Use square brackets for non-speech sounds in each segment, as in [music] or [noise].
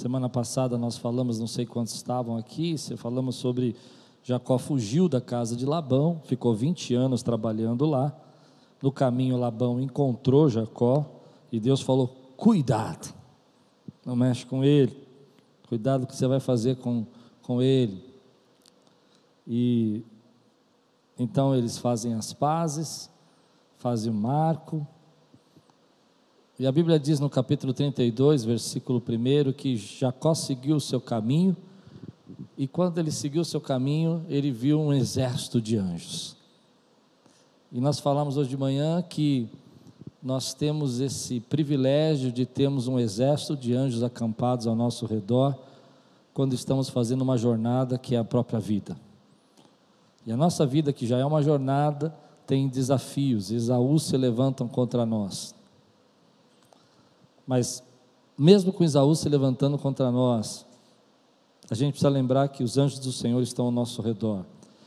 Semana passada nós falamos, não sei quantos estavam aqui, falamos sobre Jacó fugiu da casa de Labão, ficou 20 anos trabalhando lá. No caminho, Labão encontrou Jacó e Deus falou: Cuidado, não mexe com ele, cuidado o que você vai fazer com, com ele. E então eles fazem as pazes, fazem o marco. E a Bíblia diz no capítulo 32, versículo 1, que Jacó seguiu o seu caminho e quando ele seguiu o seu caminho, ele viu um exército de anjos. E nós falamos hoje de manhã que nós temos esse privilégio de termos um exército de anjos acampados ao nosso redor, quando estamos fazendo uma jornada que é a própria vida. E a nossa vida, que já é uma jornada, tem desafios, Esaú se levantam contra nós. Mas, mesmo com Esaú se levantando contra nós, a gente precisa lembrar que os anjos do Senhor estão ao nosso redor.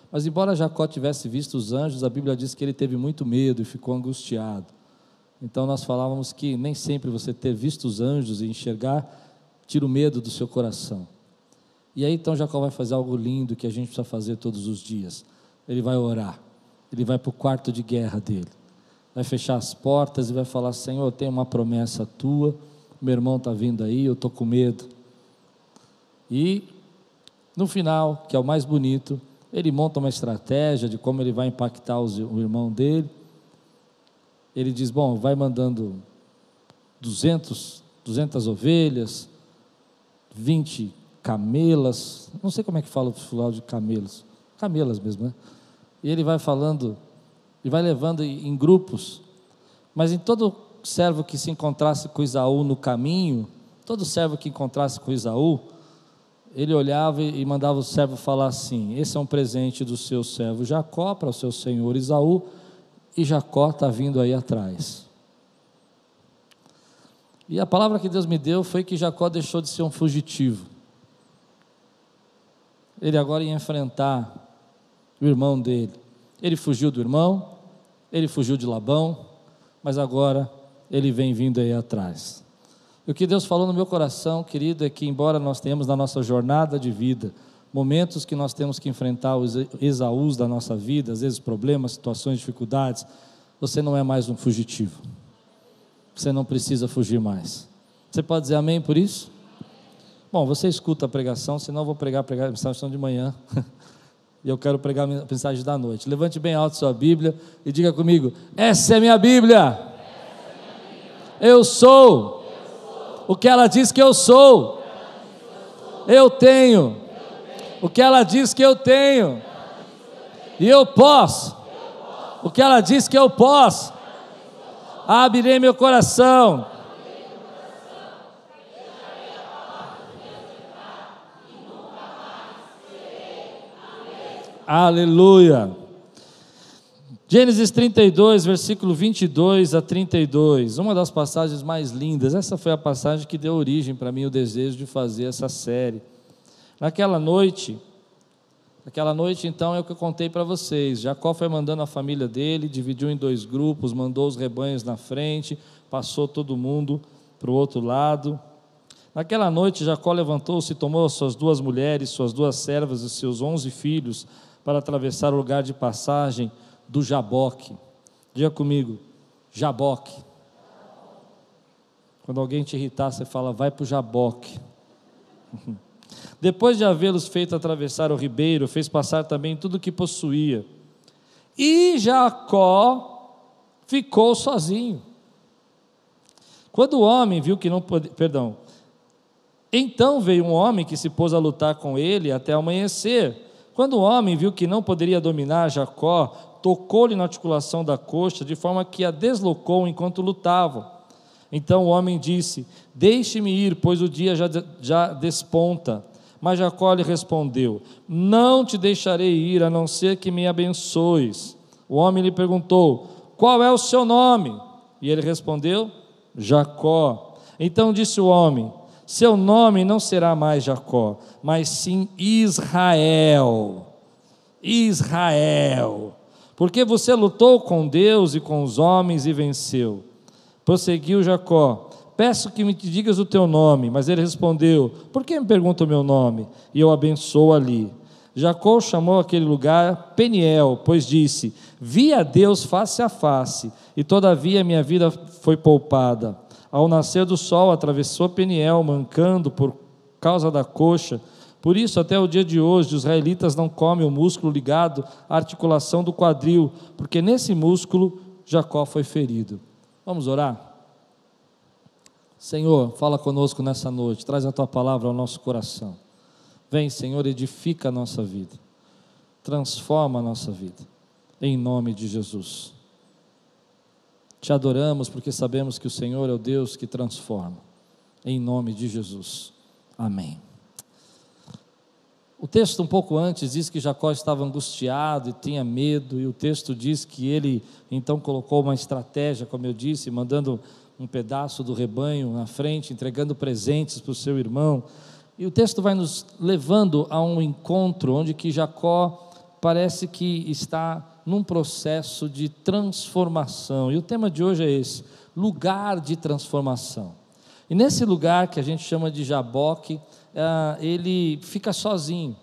Mas, embora Jacó tivesse visto os anjos, a Bíblia diz que ele teve muito medo e ficou angustiado. Então, nós falávamos que nem sempre você ter visto os anjos e enxergar tira o medo do seu coração. E aí, então, Jacó vai fazer algo lindo que a gente precisa fazer todos os dias. Ele vai orar, ele vai para o quarto de guerra dele, vai fechar as portas e vai falar: Senhor, eu tenho uma promessa tua, meu irmão está vindo aí, eu estou com medo. E no final, que é o mais bonito, ele monta uma estratégia de como ele vai impactar os, o irmão dele. Ele diz: Bom, vai mandando 200, 200 ovelhas, 20 camelas, não sei como é que fala o fulano de camelos, camelas mesmo, né? E ele vai falando, e vai levando em grupos, mas em todo servo que se encontrasse com Isaú no caminho, todo servo que encontrasse com Isaú, ele olhava e mandava o servo falar assim: Esse é um presente do seu servo Jacó para o seu senhor Isaú, e Jacó está vindo aí atrás. E a palavra que Deus me deu foi que Jacó deixou de ser um fugitivo. Ele agora ia enfrentar o irmão dele. Ele fugiu do irmão, ele fugiu de Labão, mas agora ele vem vindo aí atrás. E o que Deus falou no meu coração, querido, é que, embora nós tenhamos na nossa jornada de vida momentos que nós temos que enfrentar os exaús da nossa vida, às vezes problemas, situações, dificuldades, você não é mais um fugitivo. Você não precisa fugir mais. Você pode dizer amém por isso? Bom, você escuta a pregação, senão eu vou pregar, a mensagem de manhã. [laughs] e eu quero pregar a mensagem da noite. Levante bem alto sua Bíblia e diga comigo: Essa é minha Bíblia. Minha Bíblia. Eu sou o que ela diz que eu sou. Eu tenho o que ela diz que eu tenho. E eu posso o que ela diz que eu posso. Abrirei meu coração. Aleluia. Gênesis 32, versículo 22 a 32, uma das passagens mais lindas. Essa foi a passagem que deu origem para mim o desejo de fazer essa série. Naquela noite, naquela noite então é o que eu contei para vocês. Jacó foi mandando a família dele, dividiu em dois grupos, mandou os rebanhos na frente, passou todo mundo para o outro lado. Naquela noite, Jacó levantou-se, tomou suas duas mulheres, suas duas servas e seus onze filhos para atravessar o lugar de passagem do Jaboque. Diga comigo, Jaboque. Quando alguém te irritar, você fala, vai para o Jaboque. [laughs] Depois de havê-los feito atravessar o ribeiro, fez passar também tudo o que possuía. E Jacó ficou sozinho. Quando o homem viu que não podia, perdão, então veio um homem que se pôs a lutar com ele até amanhecer. Quando o homem viu que não poderia dominar Jacó, tocou-lhe na articulação da coxa, de forma que a deslocou enquanto lutavam. Então o homem disse: Deixe-me ir, pois o dia já, já desponta. Mas Jacó lhe respondeu: Não te deixarei ir, a não ser que me abençoes. O homem lhe perguntou: Qual é o seu nome? E ele respondeu: Jacó. Então disse o homem: Seu nome não será mais Jacó, mas sim Israel. Israel porque você lutou com Deus e com os homens e venceu. Prosseguiu Jacó: Peço que me digas o teu nome. Mas ele respondeu: Por que me pergunta o meu nome? E eu abençoo ali. Jacó chamou aquele lugar Peniel, pois disse: Vi a Deus face a face, e todavia minha vida foi poupada. Ao nascer do sol, atravessou Peniel, mancando por causa da coxa. Por isso, até o dia de hoje, os israelitas não comem o músculo ligado à articulação do quadril, porque nesse músculo Jacó foi ferido. Vamos orar? Senhor, fala conosco nessa noite, traz a tua palavra ao nosso coração. Vem, Senhor, edifica a nossa vida, transforma a nossa vida, em nome de Jesus. Te adoramos porque sabemos que o Senhor é o Deus que transforma, em nome de Jesus. Amém. O texto, um pouco antes, diz que Jacó estava angustiado e tinha medo, e o texto diz que ele então colocou uma estratégia, como eu disse, mandando um pedaço do rebanho na frente, entregando presentes para o seu irmão. E o texto vai nos levando a um encontro onde que Jacó parece que está num processo de transformação. E o tema de hoje é esse: lugar de transformação. E nesse lugar que a gente chama de Jaboque, ah, ele fica sozinho.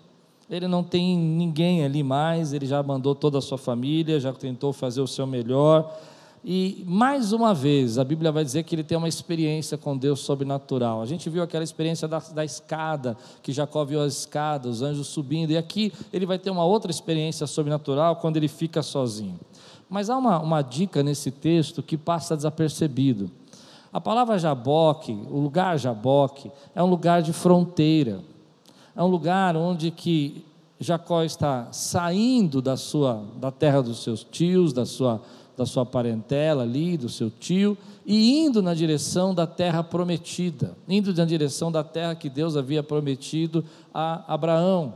Ele não tem ninguém ali mais, ele já mandou toda a sua família, já tentou fazer o seu melhor, e mais uma vez, a Bíblia vai dizer que ele tem uma experiência com Deus sobrenatural. A gente viu aquela experiência da, da, escada, que Jacó viu as escadas, os anjos subindo, e aqui ele vai ter uma outra experiência sobrenatural quando ele fica sozinho. Mas há uma, uma dica nesse texto que passa desapercebido. A palavra Jaboque, o lugar Jaboque, é um lugar de fronteira. É um lugar onde que Jacó está saindo da sua da terra dos seus tios, da sua da sua parentela ali, do seu tio, e indo na direção da terra prometida, indo na direção da terra que Deus havia prometido a Abraão.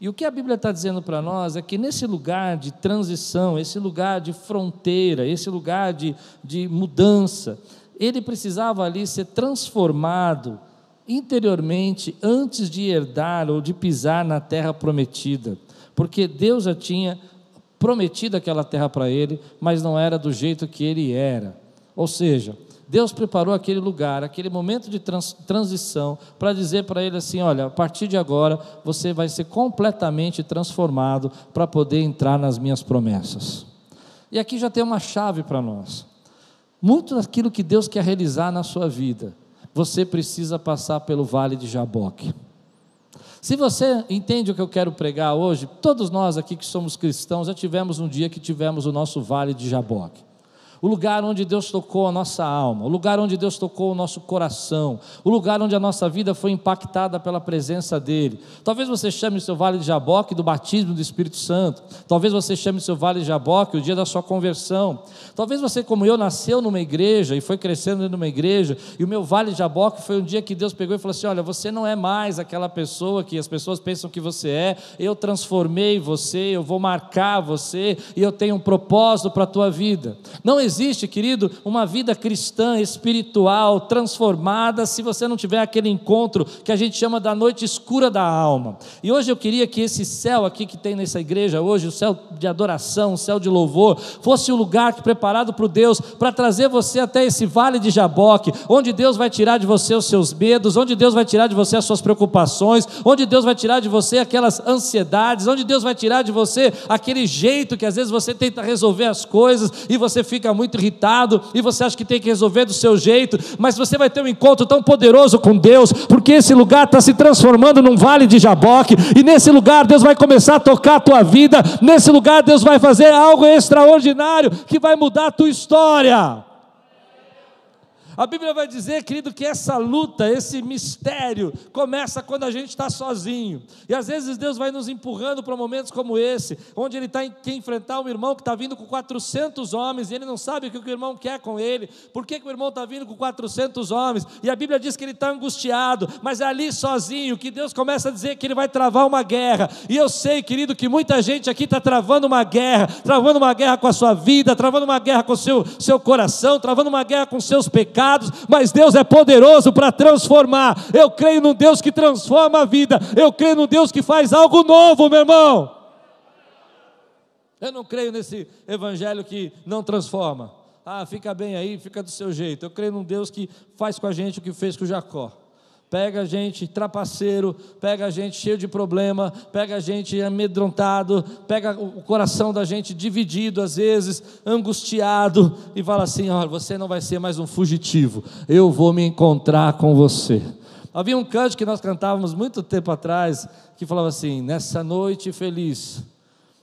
E o que a Bíblia está dizendo para nós é que nesse lugar de transição, esse lugar de fronteira, esse lugar de, de mudança, ele precisava ali ser transformado interiormente antes de herdar ou de pisar na terra prometida, porque Deus já tinha prometido aquela terra para ele, mas não era do jeito que ele era. Ou seja, Deus preparou aquele lugar, aquele momento de trans, transição, para dizer para ele assim: olha, a partir de agora você vai ser completamente transformado para poder entrar nas minhas promessas. E aqui já tem uma chave para nós. Muito daquilo que Deus quer realizar na sua vida, você precisa passar pelo vale de Jaboque. Se você entende o que eu quero pregar hoje, todos nós aqui que somos cristãos já tivemos um dia que tivemos o nosso vale de Jaboque o lugar onde Deus tocou a nossa alma, o lugar onde Deus tocou o nosso coração, o lugar onde a nossa vida foi impactada pela presença dEle. Talvez você chame o seu vale de Jaboque do batismo do Espírito Santo, talvez você chame o seu vale de Jaboque o dia da sua conversão, talvez você, como eu, nasceu numa igreja e foi crescendo dentro de uma igreja, e o meu vale de Jaboque foi um dia que Deus pegou e falou assim: Olha, você não é mais aquela pessoa que as pessoas pensam que você é, eu transformei você, eu vou marcar você, e eu tenho um propósito para a tua vida. Não existe existe, querido, uma vida cristã, espiritual, transformada, se você não tiver aquele encontro que a gente chama da noite escura da alma. E hoje eu queria que esse céu aqui que tem nessa igreja hoje, o céu de adoração, o céu de louvor, fosse o lugar preparado para Deus, para trazer você até esse vale de Jaboque, onde Deus vai tirar de você os seus medos, onde Deus vai tirar de você as suas preocupações, onde Deus vai tirar de você aquelas ansiedades, onde Deus vai tirar de você aquele jeito que às vezes você tenta resolver as coisas e você fica muito muito irritado e você acha que tem que resolver do seu jeito, mas você vai ter um encontro tão poderoso com Deus, porque esse lugar está se transformando num vale de Jaboque, e nesse lugar Deus vai começar a tocar a tua vida, nesse lugar Deus vai fazer algo extraordinário que vai mudar a tua história. A Bíblia vai dizer, querido, que essa luta, esse mistério, começa quando a gente está sozinho. E às vezes Deus vai nos empurrando para momentos como esse, onde ele está que enfrentar um irmão que está vindo com 400 homens e ele não sabe o que o irmão quer com ele. Por que, que o irmão está vindo com 400 homens? E a Bíblia diz que ele está angustiado, mas é ali sozinho que Deus começa a dizer que ele vai travar uma guerra. E eu sei, querido, que muita gente aqui está travando uma guerra, travando uma guerra com a sua vida, travando uma guerra com o seu, seu coração, travando uma guerra com seus pecados pecados, mas Deus é poderoso para transformar. Eu creio no Deus que transforma a vida, eu creio no Deus que faz algo novo, meu irmão. Eu não creio nesse evangelho que não transforma. Ah, fica bem aí, fica do seu jeito. Eu creio num Deus que faz com a gente o que fez com Jacó. Pega a gente trapaceiro, pega a gente cheio de problema, pega a gente amedrontado, pega o coração da gente dividido, às vezes, angustiado, e fala assim: olha, você não vai ser mais um fugitivo, eu vou me encontrar com você. Havia um canto que nós cantávamos muito tempo atrás, que falava assim: nessa noite feliz,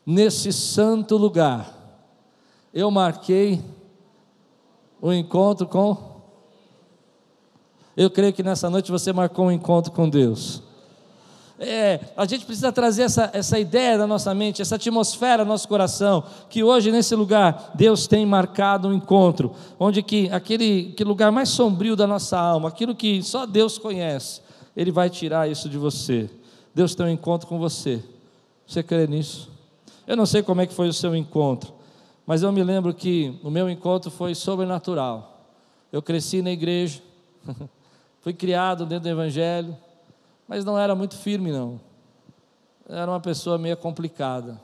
nesse santo lugar, eu marquei o encontro com eu creio que nessa noite você marcou um encontro com Deus. É, a gente precisa trazer essa, essa ideia da nossa mente, essa atmosfera no nosso coração, que hoje nesse lugar Deus tem marcado um encontro, onde que aquele, aquele lugar mais sombrio da nossa alma, aquilo que só Deus conhece, Ele vai tirar isso de você. Deus tem um encontro com você. Você crê nisso? Eu não sei como é que foi o seu encontro, mas eu me lembro que o meu encontro foi sobrenatural. Eu cresci na igreja. [laughs] Fui criado dentro do Evangelho, mas não era muito firme, não. Era uma pessoa meio complicada.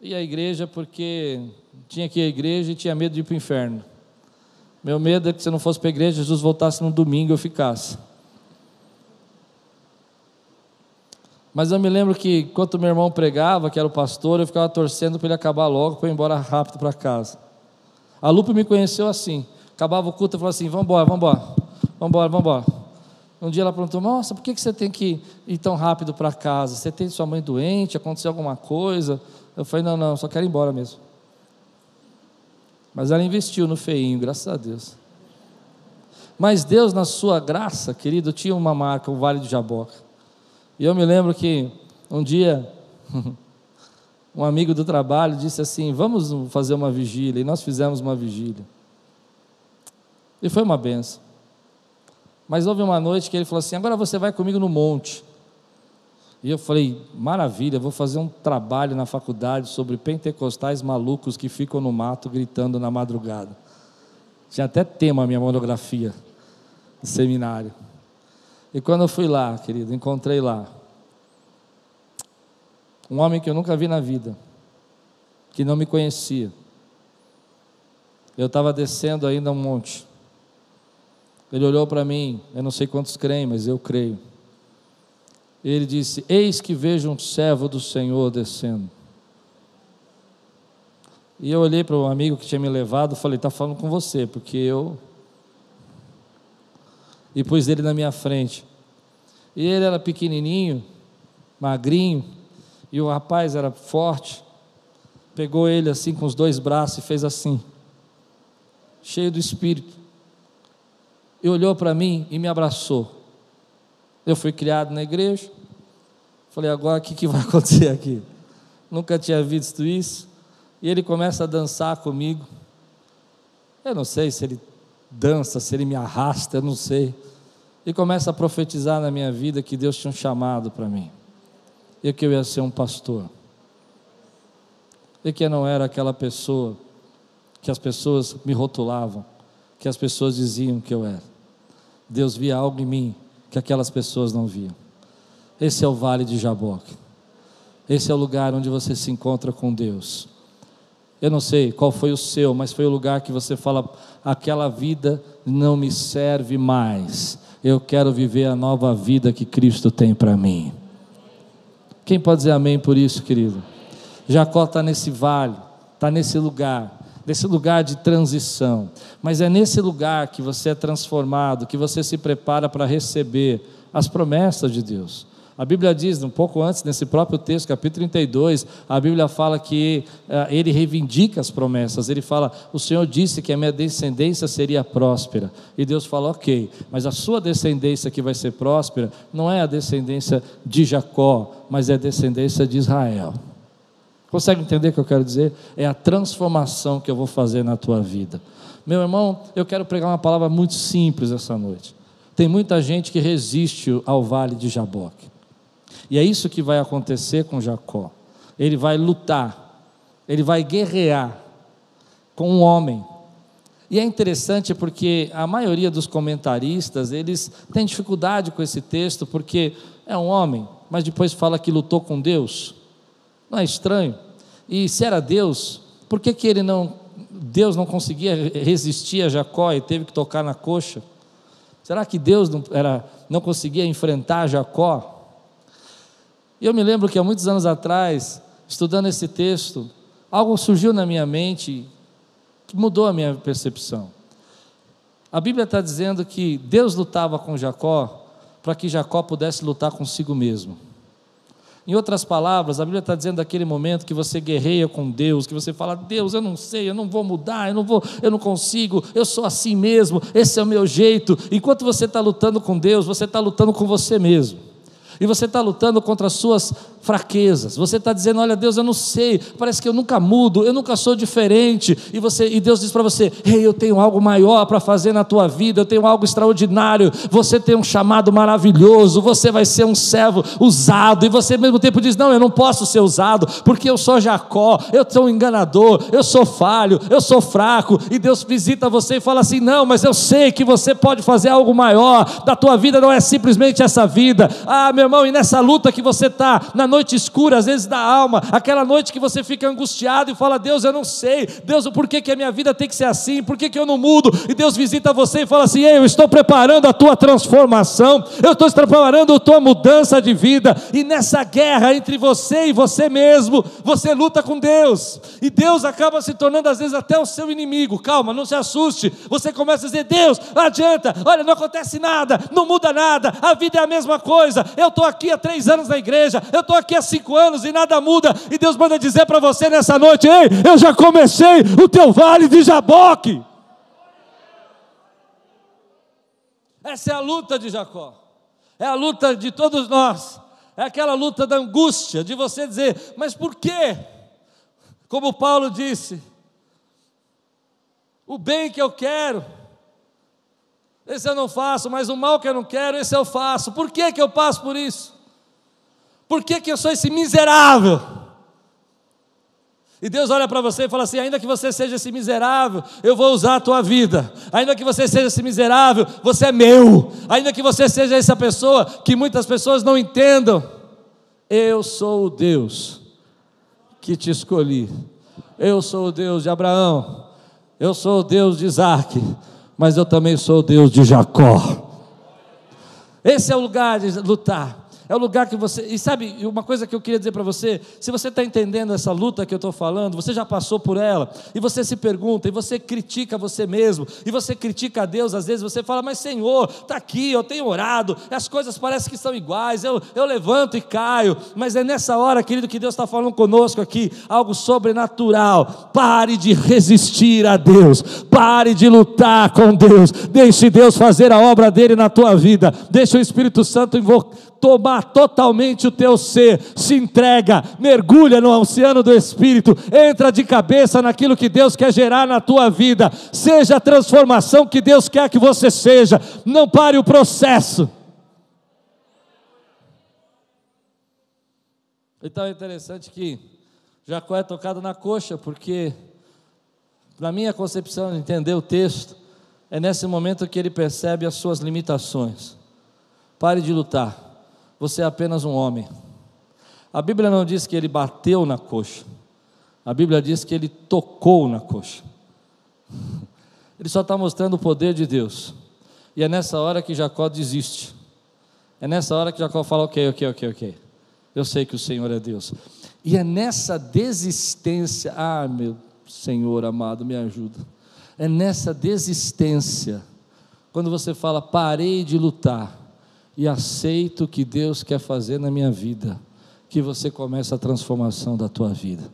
E a igreja, porque tinha que ir à igreja e tinha medo de ir para o inferno. Meu medo é que se eu não fosse para a igreja, Jesus voltasse no domingo e eu ficasse. Mas eu me lembro que, enquanto meu irmão pregava, que era o pastor, eu ficava torcendo para ele acabar logo, para eu ir embora rápido para casa. A Lupe me conheceu assim. Acabava o culto e falava assim: vamos embora, vamos embora. Vamos embora, vamos embora. Um dia ela perguntou: Nossa, por que você tem que ir tão rápido para casa? Você tem sua mãe doente? Aconteceu alguma coisa? Eu falei: Não, não, só quero ir embora mesmo. Mas ela investiu no feinho, graças a Deus. Mas Deus, na sua graça, querido, tinha uma marca, o Vale do Jaboca. E eu me lembro que um dia, [laughs] um amigo do trabalho disse assim: Vamos fazer uma vigília. E nós fizemos uma vigília. E foi uma benção. Mas houve uma noite que ele falou assim: agora você vai comigo no monte. E eu falei: maravilha, vou fazer um trabalho na faculdade sobre pentecostais malucos que ficam no mato gritando na madrugada. Tinha até tema a minha monografia de seminário. E quando eu fui lá, querido, encontrei lá um homem que eu nunca vi na vida, que não me conhecia. Eu estava descendo ainda um monte. Ele olhou para mim, eu não sei quantos creem, mas eu creio. Ele disse: Eis que vejo um servo do Senhor descendo. E eu olhei para o amigo que tinha me levado falei: Está falando com você, porque eu. E pus ele na minha frente. E ele era pequenininho, magrinho, e o rapaz era forte. Pegou ele assim com os dois braços e fez assim, cheio do espírito e olhou para mim e me abraçou. Eu fui criado na igreja. Falei, agora o que, que vai [laughs] acontecer aqui? Nunca tinha visto isso. E ele começa a dançar comigo. Eu não sei se ele dança, se ele me arrasta, eu não sei. E começa a profetizar na minha vida que Deus tinha um chamado para mim. E que eu ia ser um pastor. E que eu não era aquela pessoa que as pessoas me rotulavam que as pessoas diziam que eu era. Deus via algo em mim que aquelas pessoas não viam. Esse é o vale de Jaboque. Esse é o lugar onde você se encontra com Deus. Eu não sei qual foi o seu, mas foi o lugar que você fala: aquela vida não me serve mais. Eu quero viver a nova vida que Cristo tem para mim. Quem pode dizer amém por isso, querido? Jacó está nesse vale, está nesse lugar desse lugar de transição. Mas é nesse lugar que você é transformado, que você se prepara para receber as promessas de Deus. A Bíblia diz, um pouco antes, nesse próprio texto, capítulo 32, a Bíblia fala que uh, ele reivindica as promessas. Ele fala: O Senhor disse que a minha descendência seria próspera. E Deus fala: Ok, mas a sua descendência que vai ser próspera não é a descendência de Jacó, mas é a descendência de Israel. Consegue entender o que eu quero dizer? É a transformação que eu vou fazer na tua vida. Meu irmão, eu quero pregar uma palavra muito simples essa noite. Tem muita gente que resiste ao vale de Jaboque. E é isso que vai acontecer com Jacó. Ele vai lutar, ele vai guerrear com um homem. E é interessante porque a maioria dos comentaristas, eles têm dificuldade com esse texto porque é um homem, mas depois fala que lutou com Deus. Não é estranho? E se era Deus, por que, que ele não Deus não conseguia resistir a Jacó e teve que tocar na coxa? Será que Deus não, era, não conseguia enfrentar Jacó? E eu me lembro que há muitos anos atrás, estudando esse texto, algo surgiu na minha mente que mudou a minha percepção. A Bíblia está dizendo que Deus lutava com Jacó para que Jacó pudesse lutar consigo mesmo. Em outras palavras, a Bíblia está dizendo daquele momento que você guerreia com Deus, que você fala, Deus, eu não sei, eu não vou mudar, eu não vou, eu não consigo, eu sou assim mesmo, esse é o meu jeito. Enquanto você está lutando com Deus, você está lutando com você mesmo. E você está lutando contra as suas fraquezas. Você está dizendo: Olha, Deus, eu não sei, parece que eu nunca mudo, eu nunca sou diferente. E, você, e Deus diz para você: Ei, eu tenho algo maior para fazer na tua vida, eu tenho algo extraordinário. Você tem um chamado maravilhoso, você vai ser um servo usado. E você, ao mesmo tempo, diz: Não, eu não posso ser usado, porque eu sou Jacó, eu sou um enganador, eu sou falho, eu sou fraco. E Deus visita você e fala assim: Não, mas eu sei que você pode fazer algo maior. Da tua vida não é simplesmente essa vida. Ah, meu irmão, e nessa luta que você está, na noite escura, às vezes da alma, aquela noite que você fica angustiado e fala: Deus, eu não sei, Deus, por que, que a minha vida tem que ser assim, por que, que eu não mudo? E Deus visita você e fala assim: Ei, eu estou preparando a tua transformação, eu estou preparando a tua mudança de vida, e nessa guerra entre você e você mesmo, você luta com Deus, e Deus acaba se tornando às vezes até o seu inimigo. Calma, não se assuste, você começa a dizer: Deus, não adianta, olha, não acontece nada, não muda nada, a vida é a mesma coisa, eu estou aqui há três anos na igreja, eu estou aqui há cinco anos e nada muda, e Deus manda dizer para você nessa noite: Ei, eu já comecei o teu vale de Jaboque. Essa é a luta de Jacó, é a luta de todos nós, é aquela luta da angústia, de você dizer, mas por quê? Como Paulo disse, o bem que eu quero, esse eu não faço, mas o mal que eu não quero, esse eu faço. Por que, que eu passo por isso? Por que, que eu sou esse miserável? E Deus olha para você e fala assim: ainda que você seja esse miserável, eu vou usar a tua vida. Ainda que você seja esse miserável, você é meu. Ainda que você seja essa pessoa que muitas pessoas não entendam, eu sou o Deus que te escolhi. Eu sou o Deus de Abraão. Eu sou o Deus de Isaac mas eu também sou o Deus de Jacó. Esse é o lugar de lutar. É o lugar que você. E sabe, uma coisa que eu queria dizer para você: se você está entendendo essa luta que eu estou falando, você já passou por ela, e você se pergunta, e você critica você mesmo, e você critica a Deus, às vezes você fala, mas Senhor, está aqui, eu tenho orado, as coisas parecem que são iguais, eu, eu levanto e caio, mas é nessa hora, querido, que Deus está falando conosco aqui, algo sobrenatural. Pare de resistir a Deus, pare de lutar com Deus, deixe Deus fazer a obra dele na tua vida, deixe o Espírito Santo invocar tomar totalmente o teu ser, se entrega, mergulha no oceano do Espírito, entra de cabeça naquilo que Deus quer gerar na tua vida, seja a transformação que Deus quer que você seja, não pare o processo. Então é interessante que Jacó é tocado na coxa, porque, na minha concepção, de entender o texto, é nesse momento que ele percebe as suas limitações. Pare de lutar você é apenas um homem. A Bíblia não diz que ele bateu na coxa, a Bíblia diz que ele tocou na coxa. Ele só está mostrando o poder de Deus. E é nessa hora que Jacó desiste. É nessa hora que Jacó fala: Ok, ok, ok, ok. Eu sei que o Senhor é Deus. E é nessa desistência, ah, meu Senhor amado, me ajuda. É nessa desistência, quando você fala: Parei de lutar e aceito o que Deus quer fazer na minha vida, que você começa a transformação da tua vida.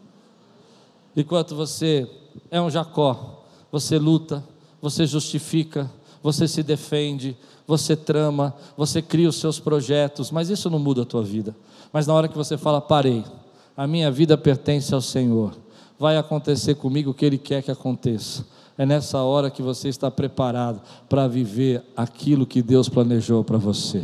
Enquanto você é um Jacó, você luta, você justifica, você se defende, você trama, você cria os seus projetos, mas isso não muda a tua vida. Mas na hora que você fala, parei, a minha vida pertence ao Senhor, vai acontecer comigo o que Ele quer que aconteça. É nessa hora que você está preparado para viver aquilo que Deus planejou para você.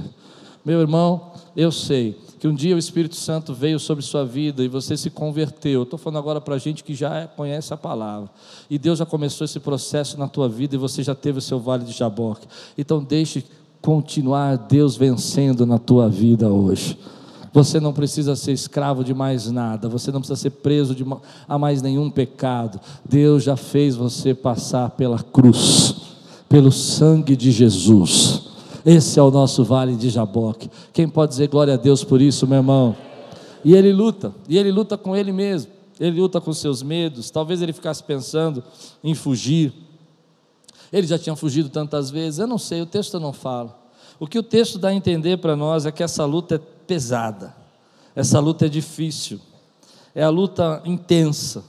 Meu irmão, eu sei que um dia o Espírito Santo veio sobre sua vida e você se converteu. Estou falando agora para gente que já conhece a palavra. E Deus já começou esse processo na tua vida e você já teve o seu vale de Jaboque. Então deixe continuar Deus vencendo na tua vida hoje. Você não precisa ser escravo de mais nada, você não precisa ser preso a mais nenhum pecado. Deus já fez você passar pela cruz, pelo sangue de Jesus. Esse é o nosso vale de Jaboque. Quem pode dizer glória a Deus por isso, meu irmão? E ele luta, e ele luta com ele mesmo, ele luta com seus medos. Talvez ele ficasse pensando em fugir. Ele já tinha fugido tantas vezes, eu não sei, o texto não fala. O que o texto dá a entender para nós é que essa luta é pesada, essa luta é difícil, é a luta intensa.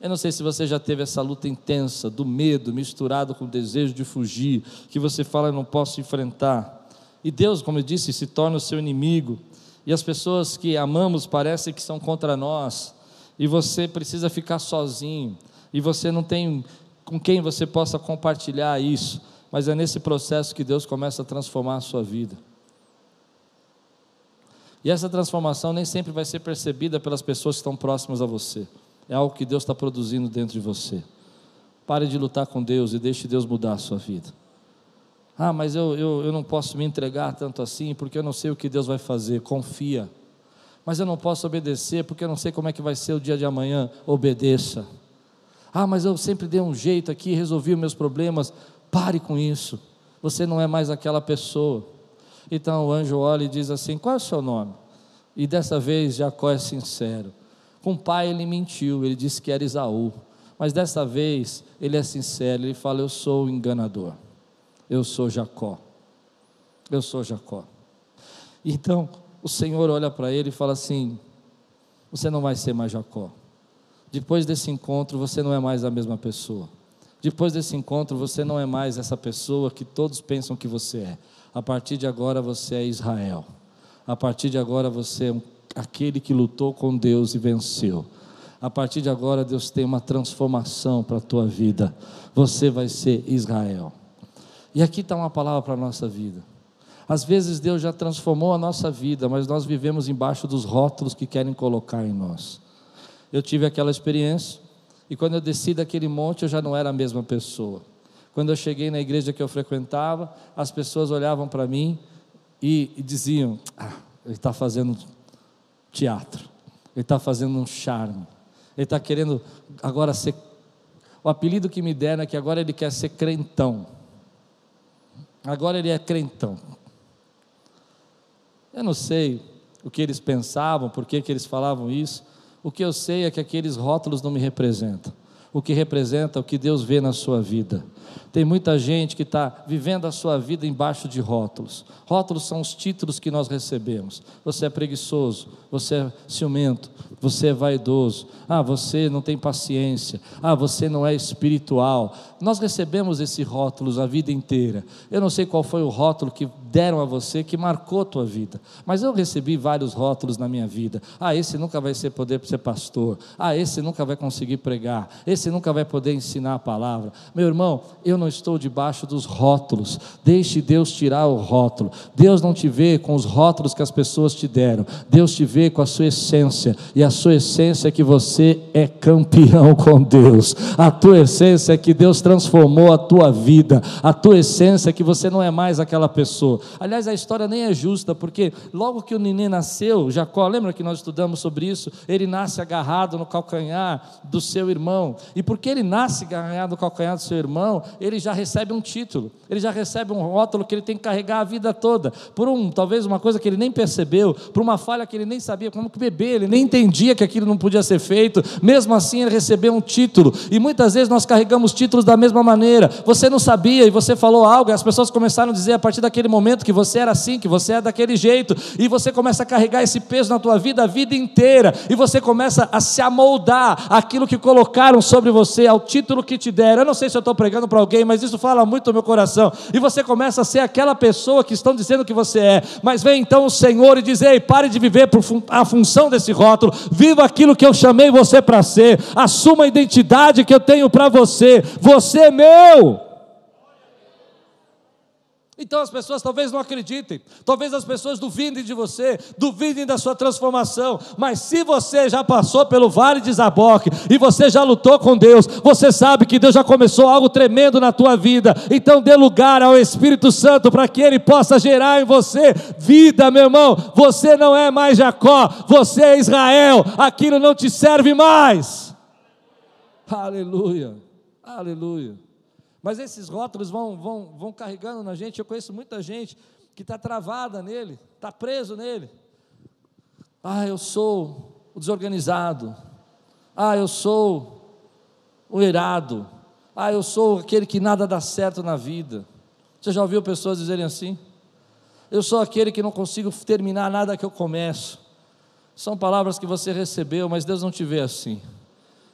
Eu não sei se você já teve essa luta intensa do medo misturado com o desejo de fugir, que você fala, eu não posso enfrentar. E Deus, como eu disse, se torna o seu inimigo, e as pessoas que amamos parecem que são contra nós, e você precisa ficar sozinho, e você não tem com quem você possa compartilhar isso, mas é nesse processo que Deus começa a transformar a sua vida. E essa transformação nem sempre vai ser percebida pelas pessoas que estão próximas a você. É algo que Deus está produzindo dentro de você. Pare de lutar com Deus e deixe Deus mudar a sua vida. Ah, mas eu, eu, eu não posso me entregar tanto assim porque eu não sei o que Deus vai fazer. Confia. Mas eu não posso obedecer porque eu não sei como é que vai ser o dia de amanhã. Obedeça. Ah, mas eu sempre dei um jeito aqui, resolvi os meus problemas. Pare com isso. Você não é mais aquela pessoa. Então o anjo olha e diz assim: Qual é o seu nome? E dessa vez Jacó é sincero. Com o pai ele mentiu, ele disse que era Isaú. Mas dessa vez ele é sincero, ele fala: Eu sou o enganador. Eu sou Jacó. Eu sou Jacó. Então o Senhor olha para ele e fala assim: Você não vai ser mais Jacó. Depois desse encontro, você não é mais a mesma pessoa. Depois desse encontro, você não é mais essa pessoa que todos pensam que você é. A partir de agora, você é Israel. A partir de agora, você é aquele que lutou com Deus e venceu. A partir de agora, Deus tem uma transformação para a tua vida. Você vai ser Israel. E aqui está uma palavra para a nossa vida. Às vezes Deus já transformou a nossa vida, mas nós vivemos embaixo dos rótulos que querem colocar em nós. Eu tive aquela experiência, e quando eu desci daquele monte, eu já não era a mesma pessoa. Quando eu cheguei na igreja que eu frequentava, as pessoas olhavam para mim e, e, diziam: ah, ele está fazendo teatro, ele está fazendo um charme, ele está querendo agora ser. O apelido que me deram é que agora ele quer ser crentão. Agora ele é crentão. Eu não sei o que eles pensavam, por que, que eles falavam isso, o que eu sei é que aqueles rótulos não me representam. O que representa o que Deus vê na sua vida. Tem muita gente que está vivendo a sua vida embaixo de rótulos. Rótulos são os títulos que nós recebemos. Você é preguiçoso, você é ciumento, você é vaidoso. Ah, você não tem paciência. Ah, você não é espiritual. Nós recebemos esses rótulos a vida inteira. Eu não sei qual foi o rótulo que deram a você que marcou a tua vida. Mas eu recebi vários rótulos na minha vida. Ah, esse nunca vai ser poder ser pastor. Ah, esse nunca vai conseguir pregar. Esse nunca vai poder ensinar a palavra. Meu irmão, eu não estou debaixo dos rótulos. Deixe Deus tirar o rótulo. Deus não te vê com os rótulos que as pessoas te deram. Deus te vê com a sua essência. E a sua essência é que você é campeão [laughs] com Deus. A tua essência é que Deus transformou a tua vida. A tua essência é que você não é mais aquela pessoa. Aliás, a história nem é justa, porque logo que o neném nasceu, Jacó, lembra que nós estudamos sobre isso? Ele nasce agarrado no calcanhar do seu irmão. E porque ele nasce agarrado no calcanhar do seu irmão, ele já recebe um título, ele já recebe um rótulo que ele tem que carregar a vida toda, por um, talvez uma coisa que ele nem percebeu, por uma falha que ele nem sabia como que beber, ele nem entendia que aquilo não podia ser feito. Mesmo assim, ele recebeu um título. E muitas vezes nós carregamos títulos da mesma maneira. Você não sabia e você falou algo, e as pessoas começaram a dizer a partir daquele momento momento que você era assim, que você é daquele jeito, e você começa a carregar esse peso na tua vida a vida inteira, e você começa a se amoldar aquilo que colocaram sobre você, ao título que te deram. Eu não sei se eu estou pregando para alguém, mas isso fala muito no meu coração. E você começa a ser aquela pessoa que estão dizendo que você é. Mas vem então o Senhor e diz: Ei, pare de viver por a função desse rótulo, viva aquilo que eu chamei você para ser, assuma a identidade que eu tenho para você. Você é meu. Então as pessoas talvez não acreditem, talvez as pessoas duvidem de você, duvidem da sua transformação, mas se você já passou pelo vale de Zaboque e você já lutou com Deus, você sabe que Deus já começou algo tremendo na tua vida, então dê lugar ao Espírito Santo para que ele possa gerar em você vida, meu irmão. Você não é mais Jacó, você é Israel, aquilo não te serve mais. Aleluia, aleluia. Mas esses rótulos vão, vão, vão carregando na gente. Eu conheço muita gente que está travada nele, está preso nele. Ah, eu sou o desorganizado. Ah, eu sou o irado. Ah, eu sou aquele que nada dá certo na vida. Você já ouviu pessoas dizerem assim? Eu sou aquele que não consigo terminar nada que eu começo. São palavras que você recebeu, mas Deus não te vê assim.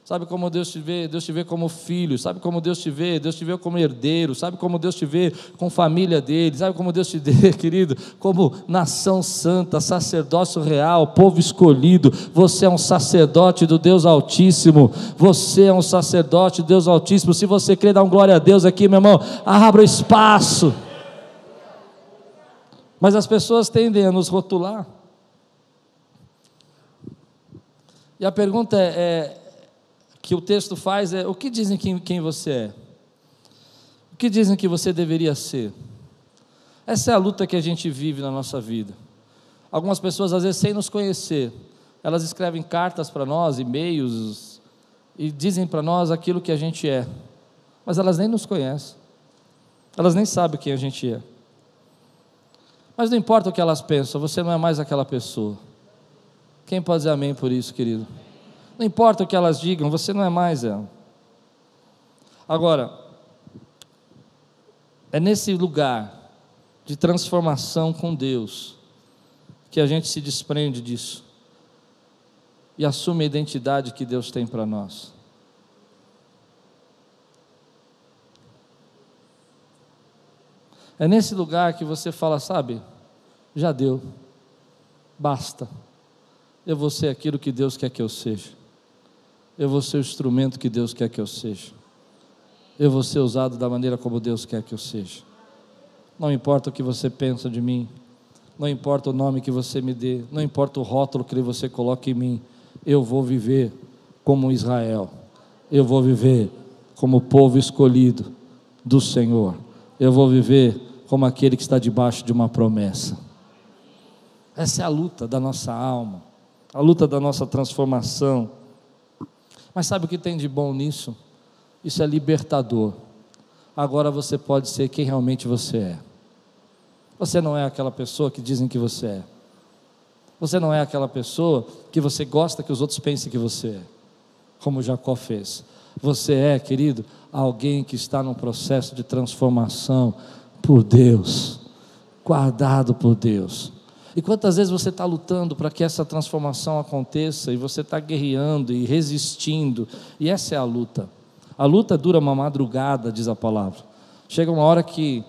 Sabe como Deus te vê? Deus te vê como filho. Sabe como Deus te vê? Deus te vê como herdeiro. Sabe como Deus te vê com família dele? Sabe como Deus te vê, [laughs] querido? Como nação santa, sacerdócio real, povo escolhido. Você é um sacerdote do Deus Altíssimo. Você é um sacerdote do Deus Altíssimo. Se você crê, dá um glória a Deus aqui, meu irmão. Abra o espaço. Mas as pessoas tendem a nos rotular. E a pergunta é, é que o texto faz é: o que dizem quem, quem você é? O que dizem que você deveria ser? Essa é a luta que a gente vive na nossa vida. Algumas pessoas, às vezes, sem nos conhecer, elas escrevem cartas para nós, e-mails, e dizem para nós aquilo que a gente é, mas elas nem nos conhecem, elas nem sabem quem a gente é. Mas não importa o que elas pensam, você não é mais aquela pessoa. Quem pode dizer amém por isso, querido? Não importa o que elas digam, você não é mais ela. Agora, é nesse lugar de transformação com Deus que a gente se desprende disso e assume a identidade que Deus tem para nós. É nesse lugar que você fala, sabe, já deu, basta, eu vou ser aquilo que Deus quer que eu seja eu vou ser o instrumento que Deus quer que eu seja. Eu vou ser usado da maneira como Deus quer que eu seja. Não importa o que você pensa de mim, não importa o nome que você me dê, não importa o rótulo que você coloque em mim, eu vou viver como Israel, eu vou viver como povo escolhido do Senhor, eu vou viver como aquele que está debaixo de uma promessa. Essa é a luta da nossa alma, a luta da nossa transformação. Mas sabe o que tem de bom nisso? Isso é libertador. Agora você pode ser quem realmente você é. Você não é aquela pessoa que dizem que você é. Você não é aquela pessoa que você gosta que os outros pensem que você é, como Jacó fez. Você é, querido, alguém que está num processo de transformação por Deus, guardado por Deus. E quantas vezes você está lutando para que essa transformação aconteça e você está guerreando e resistindo, e essa é a luta. A luta dura uma madrugada, diz a palavra. Chega uma hora que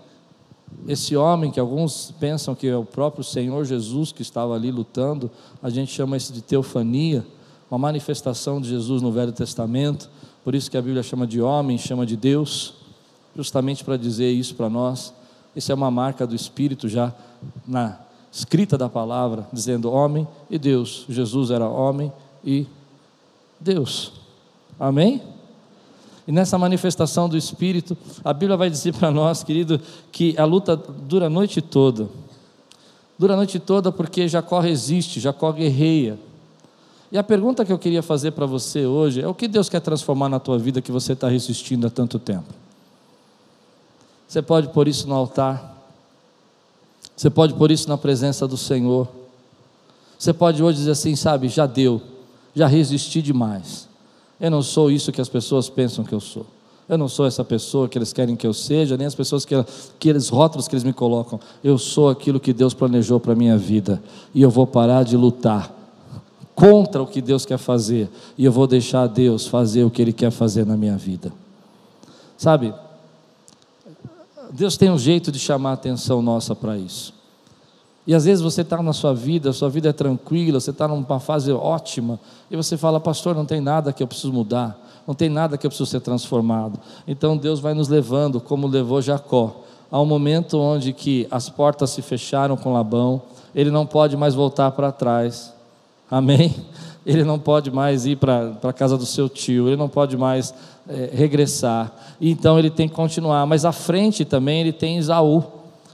esse homem, que alguns pensam que é o próprio Senhor Jesus que estava ali lutando, a gente chama isso de teofania, uma manifestação de Jesus no Velho Testamento, por isso que a Bíblia chama de homem, chama de Deus, justamente para dizer isso para nós. Isso é uma marca do Espírito já na escrita da palavra, dizendo homem e Deus. Jesus era homem e Deus. Amém? E nessa manifestação do Espírito, a Bíblia vai dizer para nós, querido, que a luta dura a noite toda. Dura a noite toda porque Jacó resiste, Jacó guerreia. E a pergunta que eu queria fazer para você hoje é: o que Deus quer transformar na tua vida que você está resistindo há tanto tempo? Você pode pôr isso no altar. Você pode pôr isso na presença do Senhor. Você pode hoje dizer assim, sabe, já deu, já resisti demais. Eu não sou isso que as pessoas pensam que eu sou. Eu não sou essa pessoa que eles querem que eu seja, nem as pessoas que, eles rótulos que eles me colocam. Eu sou aquilo que Deus planejou para a minha vida. E eu vou parar de lutar contra o que Deus quer fazer. E eu vou deixar Deus fazer o que Ele quer fazer na minha vida. Sabe, Deus tem um jeito de chamar a atenção nossa para isso. E às vezes você está na sua vida, a sua vida é tranquila, você está numa fase ótima, e você fala, pastor, não tem nada que eu preciso mudar, não tem nada que eu preciso ser transformado. Então Deus vai nos levando, como levou Jacó, há um momento onde que as portas se fecharam com Labão, ele não pode mais voltar para trás. Amém? Ele não pode mais ir para a casa do seu tio, ele não pode mais é, regressar. Então ele tem que continuar. Mas à frente também ele tem Isaú.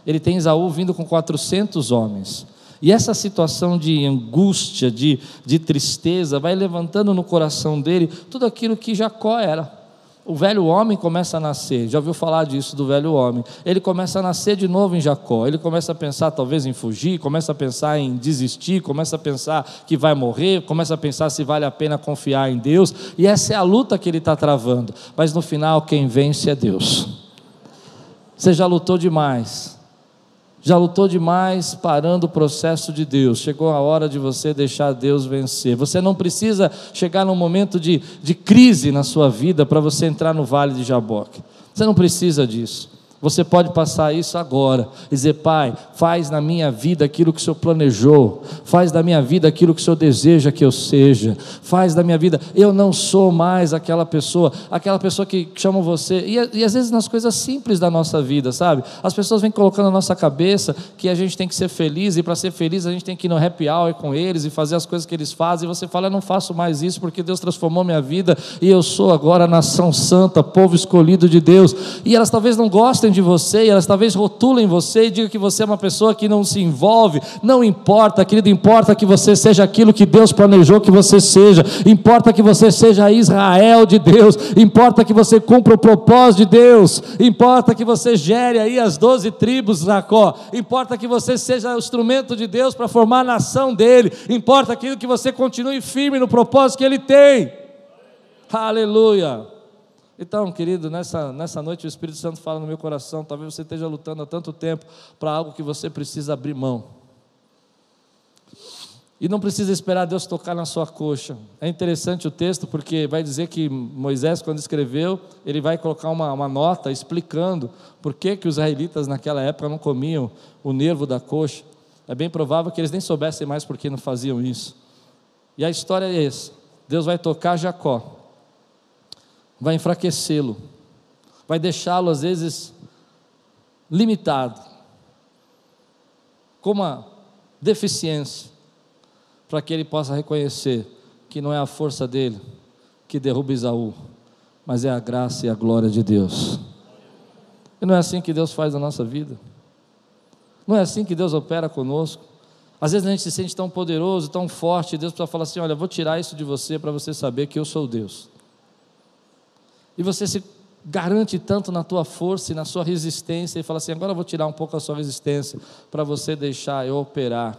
Ele tem Isaú vindo com 400 homens. E essa situação de angústia, de, de tristeza, vai levantando no coração dele tudo aquilo que Jacó era o velho homem começa a nascer. Já ouviu falar disso do velho homem? Ele começa a nascer de novo em Jacó. Ele começa a pensar talvez em fugir, começa a pensar em desistir, começa a pensar que vai morrer, começa a pensar se vale a pena confiar em Deus. E essa é a luta que ele está travando. Mas no final, quem vence é Deus. Você já lutou demais já lutou demais parando o processo de Deus. Chegou a hora de você deixar Deus vencer. Você não precisa chegar num momento de, de crise na sua vida para você entrar no vale de Jaboque. Você não precisa disso. Você pode passar isso agora, dizer, Pai, faz na minha vida aquilo que o Senhor planejou, faz da minha vida aquilo que o Senhor deseja que eu seja, faz da minha vida, eu não sou mais aquela pessoa, aquela pessoa que chama você, e, e às vezes nas coisas simples da nossa vida, sabe? As pessoas vêm colocando na nossa cabeça que a gente tem que ser feliz, e para ser feliz a gente tem que ir no happy hour com eles e fazer as coisas que eles fazem, e você fala, eu não faço mais isso porque Deus transformou minha vida, e eu sou agora nação santa, povo escolhido de Deus, e elas talvez não gostem de você, e elas talvez rotulem você e digam que você é uma pessoa que não se envolve. Não importa, querido, importa que você seja aquilo que Deus planejou que você seja. Importa que você seja Israel de Deus. Importa que você cumpra o propósito de Deus. Importa que você gere aí as doze tribos, Jacó. Importa que você seja o instrumento de Deus para formar a nação dele. Importa aquilo que você continue firme no propósito que ele tem. Aleluia. Então, querido, nessa, nessa noite o Espírito Santo fala no meu coração. Talvez você esteja lutando há tanto tempo para algo que você precisa abrir mão. E não precisa esperar Deus tocar na sua coxa. É interessante o texto, porque vai dizer que Moisés, quando escreveu, ele vai colocar uma, uma nota explicando por que, que os israelitas naquela época não comiam o nervo da coxa. É bem provável que eles nem soubessem mais por que não faziam isso. E a história é essa: Deus vai tocar Jacó vai enfraquecê-lo, vai deixá-lo às vezes limitado, com uma deficiência, para que ele possa reconhecer que não é a força dele que derruba Isaú, mas é a graça e a glória de Deus. E não é assim que Deus faz na nossa vida. Não é assim que Deus opera conosco. Às vezes a gente se sente tão poderoso, tão forte, e Deus precisa falar assim: olha, vou tirar isso de você para você saber que eu sou Deus e você se garante tanto na tua força e na sua resistência e fala assim: agora eu vou tirar um pouco a sua resistência para você deixar eu operar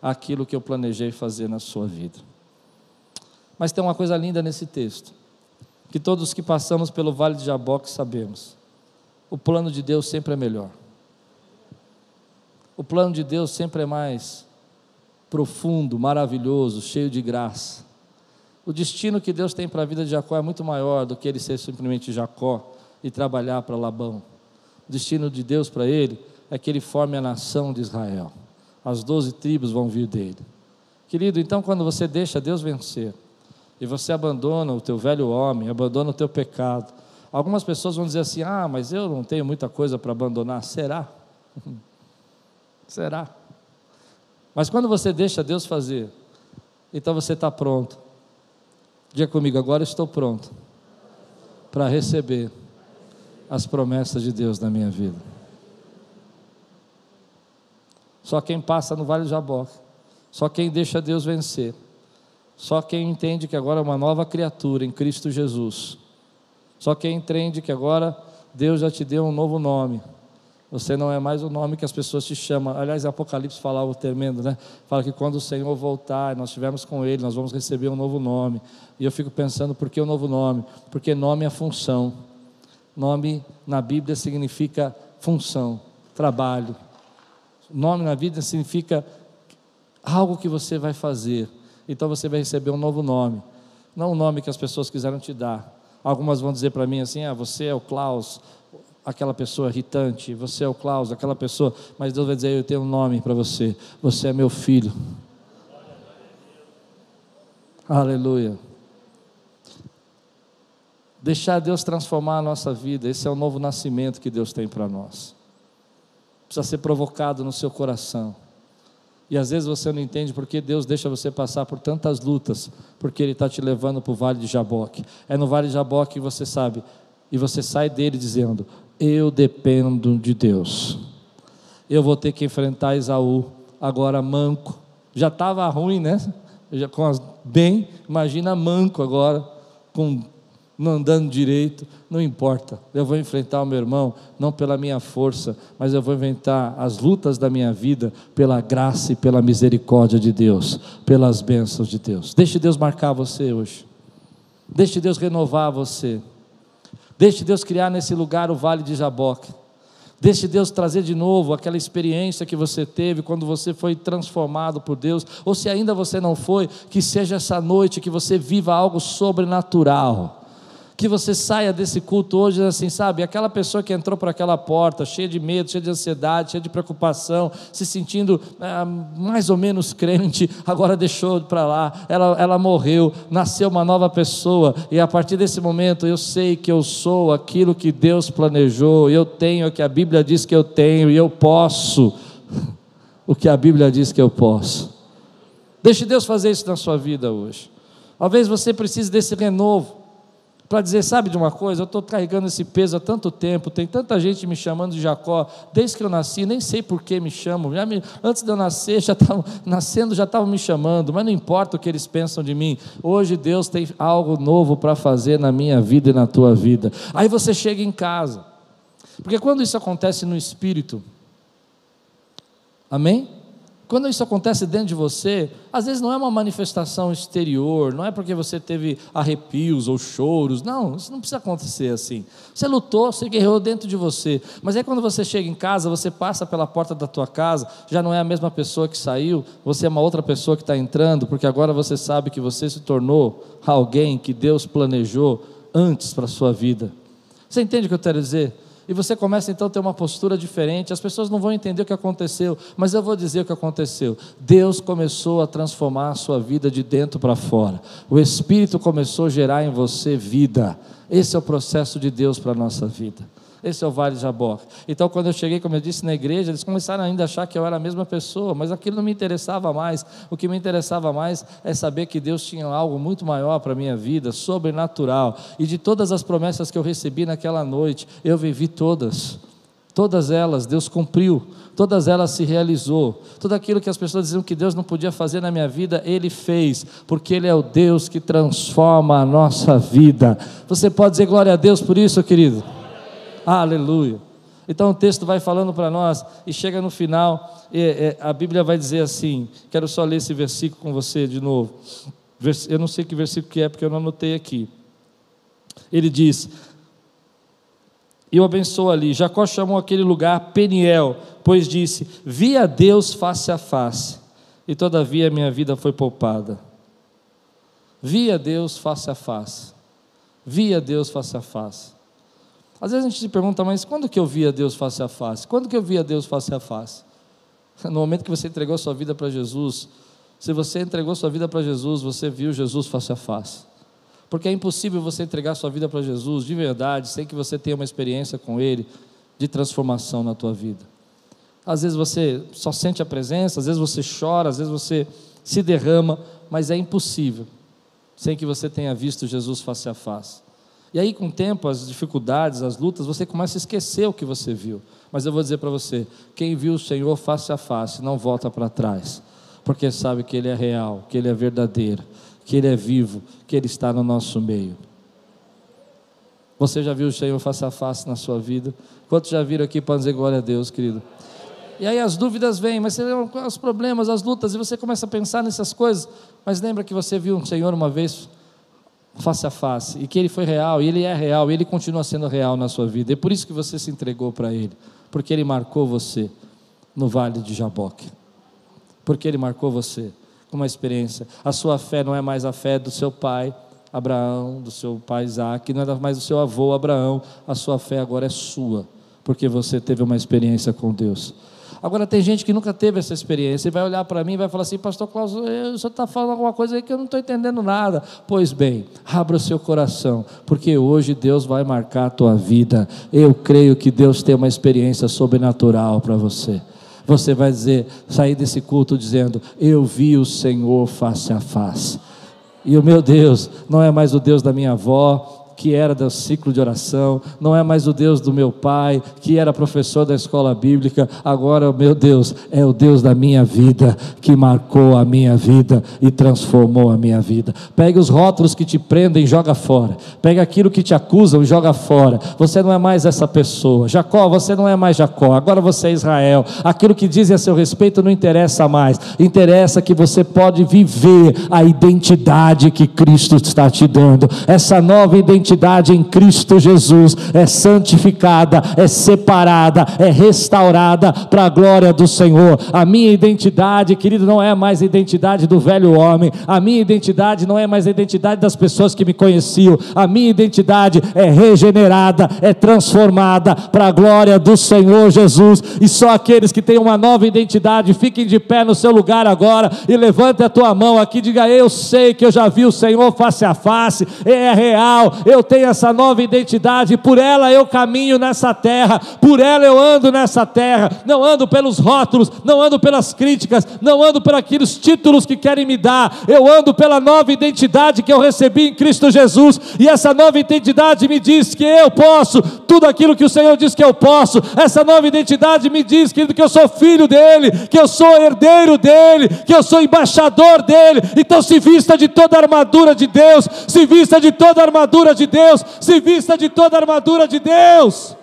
aquilo que eu planejei fazer na sua vida. Mas tem uma coisa linda nesse texto, que todos que passamos pelo vale de Jaboque sabemos: o plano de Deus sempre é melhor. O plano de Deus sempre é mais profundo, maravilhoso, cheio de graça. O destino que Deus tem para a vida de Jacó é muito maior do que ele ser simplesmente Jacó e trabalhar para Labão. O destino de Deus para ele é que ele forme a nação de Israel. As doze tribos vão vir dele. Querido, então quando você deixa Deus vencer e você abandona o teu velho homem, abandona o teu pecado, algumas pessoas vão dizer assim: ah, mas eu não tenho muita coisa para abandonar. Será? [laughs] Será? Mas quando você deixa Deus fazer, então você está pronto Diga comigo, agora estou pronto para receber as promessas de Deus na minha vida. Só quem passa no Vale de Jaboque, só quem deixa Deus vencer, só quem entende que agora é uma nova criatura em Cristo Jesus, só quem entende que agora Deus já te deu um novo nome você não é mais o nome que as pessoas te chamam. Aliás, Apocalipse fala algo tremendo, né? Fala que quando o Senhor voltar, nós estivermos com Ele, nós vamos receber um novo nome. E eu fico pensando, por que o um novo nome? Porque nome é função. Nome na Bíblia significa função, trabalho. Nome na Bíblia significa algo que você vai fazer. Então você vai receber um novo nome. Não o nome que as pessoas quiseram te dar. Algumas vão dizer para mim assim: ah, você é o Klaus, aquela pessoa irritante, você é o Klaus, aquela pessoa, mas Deus vai dizer: Eu tenho um nome para você, você é meu filho. Aleluia. Deixar Deus transformar a nossa vida, esse é o novo nascimento que Deus tem para nós. precisa ser provocado no seu coração. E às vezes você não entende porque Deus deixa você passar por tantas lutas, porque Ele está te levando para o vale de Jaboque. É no vale de Jaboque que você sabe, e você sai dele dizendo: Eu dependo de Deus. Eu vou ter que enfrentar Esaú, agora manco. Já estava ruim, né? Já com as, bem, imagina manco agora, com não andando direito, não importa. Eu vou enfrentar o meu irmão, não pela minha força, mas eu vou enfrentar as lutas da minha vida pela graça e pela misericórdia de Deus, pelas bênçãos de Deus. Deixe Deus marcar você hoje. Deixe Deus renovar você. Deixe Deus criar nesse lugar o vale de Jaboque. Deixe Deus trazer de novo aquela experiência que você teve quando você foi transformado por Deus, ou se ainda você não foi, que seja essa noite que você viva algo sobrenatural que você saia desse culto hoje assim, sabe? Aquela pessoa que entrou por aquela porta, cheia de medo, cheia de ansiedade, cheia de preocupação, se sentindo ah, mais ou menos crente, agora deixou para lá, ela, ela morreu, nasceu uma nova pessoa, e a partir desse momento eu sei que eu sou aquilo que Deus planejou, eu tenho o que a Bíblia diz que eu tenho, e eu posso [laughs] o que a Bíblia diz que eu posso. Deixe Deus fazer isso na sua vida hoje. Talvez você precise desse renovo para dizer, sabe de uma coisa, eu estou carregando esse peso há tanto tempo, tem tanta gente me chamando de Jacó, desde que eu nasci, nem sei por que me chamam, já me, antes de eu nascer, já estavam, nascendo já estavam me chamando, mas não importa o que eles pensam de mim, hoje Deus tem algo novo para fazer na minha vida e na tua vida, aí você chega em casa, porque quando isso acontece no Espírito, amém? Quando isso acontece dentro de você, às vezes não é uma manifestação exterior, não é porque você teve arrepios ou choros, não, isso não precisa acontecer assim. Você lutou, você guerreou dentro de você, mas aí quando você chega em casa, você passa pela porta da tua casa, já não é a mesma pessoa que saiu, você é uma outra pessoa que está entrando, porque agora você sabe que você se tornou alguém que Deus planejou antes para a sua vida. Você entende o que eu quero dizer? E você começa então a ter uma postura diferente. As pessoas não vão entender o que aconteceu, mas eu vou dizer o que aconteceu. Deus começou a transformar a sua vida de dentro para fora. O Espírito começou a gerar em você vida. Esse é o processo de Deus para a nossa vida. Esse é o Vale Jaboque. Então, quando eu cheguei, como eu disse, na igreja, eles começaram ainda a achar que eu era a mesma pessoa, mas aquilo não me interessava mais. O que me interessava mais é saber que Deus tinha algo muito maior para a minha vida, sobrenatural. E de todas as promessas que eu recebi naquela noite, eu vivi todas. Todas elas Deus cumpriu, todas elas se realizou. Tudo aquilo que as pessoas diziam que Deus não podia fazer na minha vida, Ele fez, porque Ele é o Deus que transforma a nossa vida. Você pode dizer glória a Deus por isso, querido? Aleluia. Então o texto vai falando para nós e chega no final, e, a Bíblia vai dizer assim: quero só ler esse versículo com você de novo. Eu não sei que versículo que é, porque eu não anotei aqui. Ele diz: eu abençoo ali. Jacó chamou aquele lugar Peniel, pois disse: Vi a Deus face a face, e todavia minha vida foi poupada. Vi a Deus face a face. Vi a Deus face a face. Às vezes a gente se pergunta, mas quando que eu via Deus face a face? Quando que eu via Deus face a face? [laughs] No momento que você entregou sua vida para Jesus, se você entregou sua vida para Jesus, você viu Jesus face a face. Porque é impossível você entregar sua vida para Jesus de verdade, sem que você tenha uma experiência com Ele de transformação na tua vida. Às vezes você só sente a presença, às vezes você chora, às vezes você se derrama, mas é impossível sem que você tenha visto Jesus face a face. E aí, com o tempo, as dificuldades, as lutas, você começa a esquecer o que você viu. Mas eu vou dizer para você: quem viu o Senhor face a face não volta para trás, porque sabe que Ele é real, que Ele é verdadeiro, que Ele é vivo, que Ele está no nosso meio. Você já viu o Senhor face a face na sua vida? Quantos já viram aqui para dizer glória a Deus, querido? E aí as dúvidas vêm, mas os problemas, as lutas, e você começa a pensar nessas coisas. Mas lembra que você viu o Senhor uma vez face a face, e que ele foi real, e ele é real, e ele continua sendo real na sua vida. É por isso que você se entregou para ele, porque ele marcou você no vale de Jaboque. Porque ele marcou você com uma experiência. A sua fé não é mais a fé do seu pai Abraão, do seu pai Isaac, não é mais do seu avô Abraão. A sua fé agora é sua, porque você teve uma experiência com Deus. Agora, tem gente que nunca teve essa experiência e vai olhar para mim e vai falar assim: Pastor Klaus, o senhor está falando alguma coisa aí que eu não estou entendendo nada. Pois bem, abra o seu coração, porque hoje Deus vai marcar a tua vida. Eu creio que Deus tem uma experiência sobrenatural para você você vai dizer, sair desse culto dizendo: Eu vi o Senhor face a face. E o meu Deus não é mais o Deus da minha avó, que era do ciclo de oração, não é mais o Deus do meu pai, que era professor da escola bíblica, agora o meu Deus é o Deus da minha vida, que marcou a minha vida e transformou a minha vida. Pegue os rótulos que te prendem e joga fora. Pegue aquilo que te acusam e joga fora. Você não é mais essa pessoa. Jacó, você não é mais Jacó, agora você é Israel. Aquilo que dizem a seu respeito não interessa mais. Interessa que você pode viver a identidade que Cristo está te dando. Essa nova identidade identidade em Cristo Jesus é santificada, é separada, é restaurada para a glória do Senhor. A minha identidade, querido, não é mais a identidade do velho homem, a minha identidade não é mais a identidade das pessoas que me conheciam, a minha identidade é regenerada, é transformada para a glória do Senhor Jesus. E só aqueles que têm uma nova identidade, fiquem de pé no seu lugar agora e levante a tua mão aqui diga: Eu sei que eu já vi o Senhor face a face, é real, eu tenho essa nova identidade, por ela eu caminho nessa terra, por ela eu ando nessa terra, não ando pelos rótulos, não ando pelas críticas, não ando por aqueles títulos que querem me dar, eu ando pela nova identidade que eu recebi em Cristo Jesus, e essa nova identidade me diz que eu posso tudo aquilo que o Senhor diz que eu posso, essa nova identidade me diz, querido, que eu sou filho dele, que eu sou herdeiro dele, que eu sou embaixador dele, então se vista de toda a armadura de Deus, se vista de toda a armadura de Deus, se vista de toda a armadura de Deus.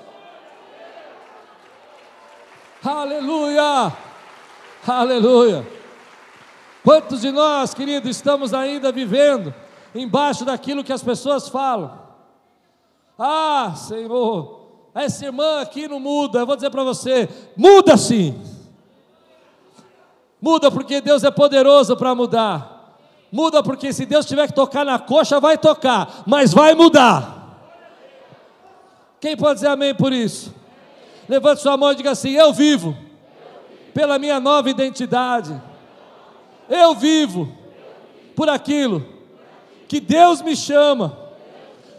Aleluia! Aleluia! Quantos de nós, querido, estamos ainda vivendo embaixo daquilo que as pessoas falam? Ah, Senhor, essa irmã aqui não muda. Eu vou dizer para você: muda sim. Muda porque Deus é poderoso para mudar. Muda porque se Deus tiver que tocar na coxa, vai tocar, mas vai mudar. Quem pode dizer amém por isso? Levante sua mão e diga assim: Eu vivo pela minha nova identidade. Eu vivo por aquilo que Deus me chama.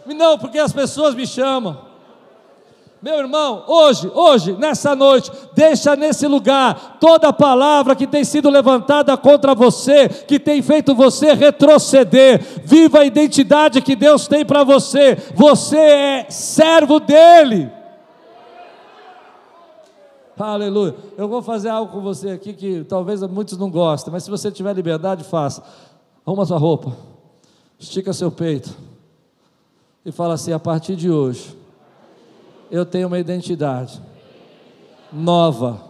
Não porque as pessoas me chamam. Meu irmão, hoje, hoje, nessa noite, deixa nesse lugar toda palavra que tem sido levantada contra você, que tem feito você retroceder. Viva a identidade que Deus tem para você. Você é servo dele. Aleluia. Eu vou fazer algo com você aqui que talvez muitos não gostem, mas se você tiver liberdade, faça. Arruma sua roupa, estica seu peito e fala assim: a partir de hoje eu tenho uma identidade nova.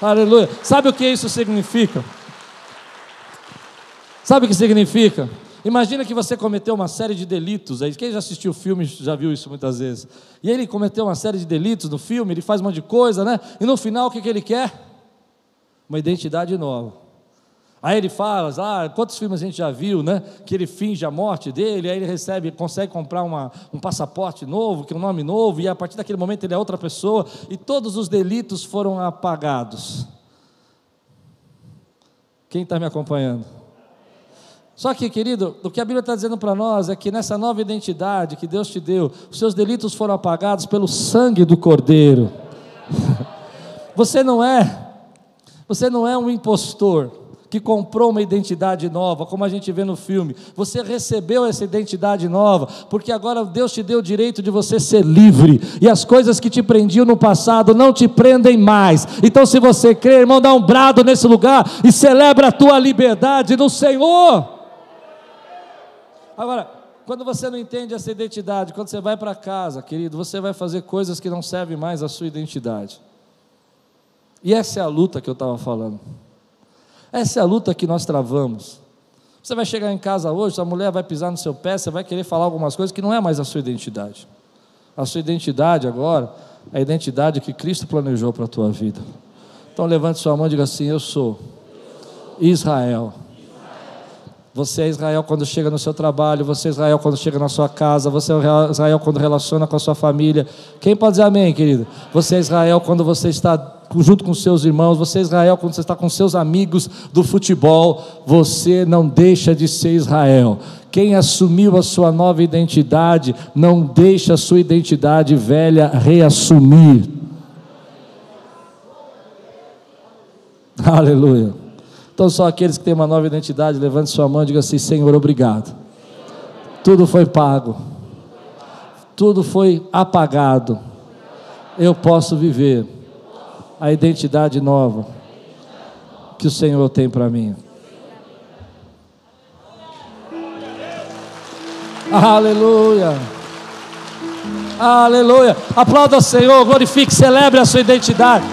Aleluia. Sabe o que isso significa? Sabe o que significa? Imagina que você cometeu uma série de delitos. Aí, quem já assistiu o filme já viu isso muitas vezes. E ele cometeu uma série de delitos no filme, ele faz um monte de coisa, né? E no final o que ele quer? Uma identidade nova. Aí ele fala, ah, quantos filmes a gente já viu, né? Que ele finge a morte dele, aí ele recebe, consegue comprar uma, um passaporte novo, que é um nome novo, e a partir daquele momento ele é outra pessoa, e todos os delitos foram apagados. Quem está me acompanhando? Só que, querido, o que a Bíblia está dizendo para nós é que nessa nova identidade que Deus te deu, os seus delitos foram apagados pelo sangue do Cordeiro. [laughs] Você não é, você não é um impostor que comprou uma identidade nova, como a gente vê no filme. Você recebeu essa identidade nova, porque agora Deus te deu o direito de você ser livre, e as coisas que te prendiam no passado não te prendem mais. Então, se você crê, irmão, dá um brado nesse lugar e celebra a tua liberdade no Senhor. Agora, quando você não entende essa identidade, quando você vai para casa, querido, você vai fazer coisas que não servem mais à sua identidade. E essa é a luta que eu estava falando. Essa é a luta que nós travamos. Você vai chegar em casa hoje, a mulher vai pisar no seu pé, você vai querer falar algumas coisas que não é mais a sua identidade. A sua identidade agora é a identidade que Cristo planejou para a tua vida. Então levante sua mão e diga assim: Eu sou Israel. Você é Israel quando chega no seu trabalho, você é Israel quando chega na sua casa, você é Israel quando relaciona com a sua família. Quem pode dizer amém, querido? Você é Israel quando você está junto com seus irmãos, você é Israel quando você está com seus amigos do futebol, você não deixa de ser Israel. Quem assumiu a sua nova identidade, não deixa a sua identidade velha reassumir. [laughs] Aleluia. Então, só aqueles que têm uma nova identidade, levante sua mão e diga assim: Senhor, obrigado. Tudo foi pago, tudo foi apagado. Eu posso viver a identidade nova que o Senhor tem para mim. Aleluia. Aleluia. Aplauda o Senhor, glorifique, celebre a sua identidade.